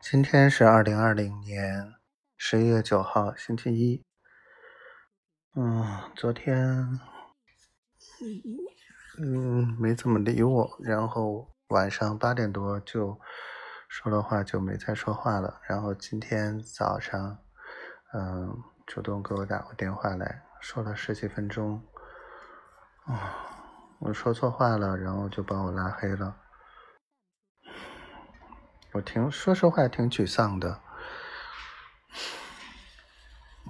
今天是二零二零年十一月九号，星期一。嗯，昨天，嗯，没怎么理我，然后晚上八点多就说了话，就没再说话了。然后今天早上，嗯，主动给我打过电话来说了十几分钟。啊，我说错话了，然后就把我拉黑了。我挺说实话，挺沮丧的。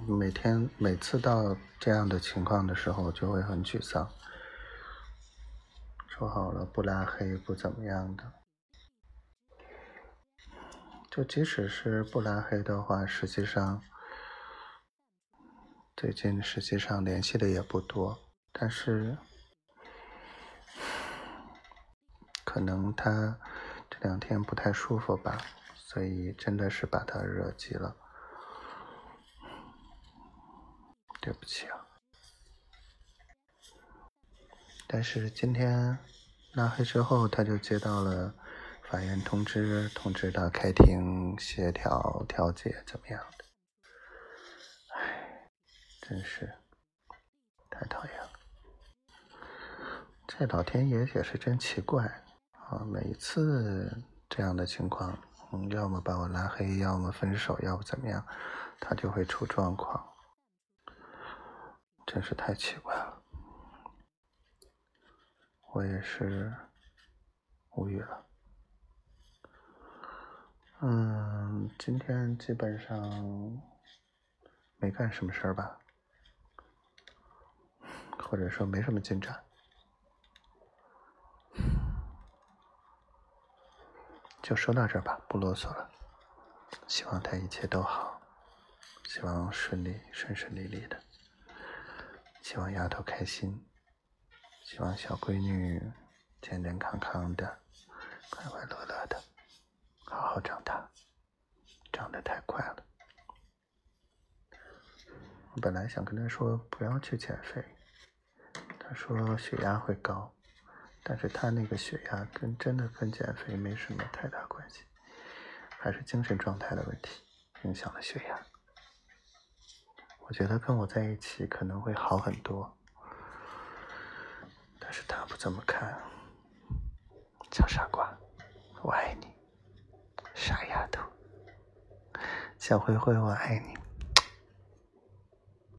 每天每次到这样的情况的时候，就会很沮丧。说好了不拉黑，不怎么样的。就即使是不拉黑的话，实际上最近实际上联系的也不多，但是可能他。这两天不太舒服吧，所以真的是把他惹急了，对不起啊。但是今天拉黑之后，他就接到了法院通知，通知他开庭协调调解怎么样的。唉，真是太讨厌了，这老天爷也是真奇怪。啊，每一次这样的情况，要么把我拉黑，要么分手，要不怎么样，他就会出状况，真是太奇怪了。我也是无语了。嗯，今天基本上没干什么事儿吧，或者说没什么进展。就说到这儿吧，不啰嗦了。希望他一切都好，希望顺利顺顺利利的，希望丫头开心，希望小闺女健健康康的，快快乐乐的，好好长大。长得太快了，我本来想跟他说不要去减肥，他说血压会高。但是他那个血压跟真的跟减肥没什么太大关系，还是精神状态的问题影响了血压。我觉得跟我在一起可能会好很多，但是他不这么看。小傻瓜，我爱你，傻丫头，小灰灰，我爱你。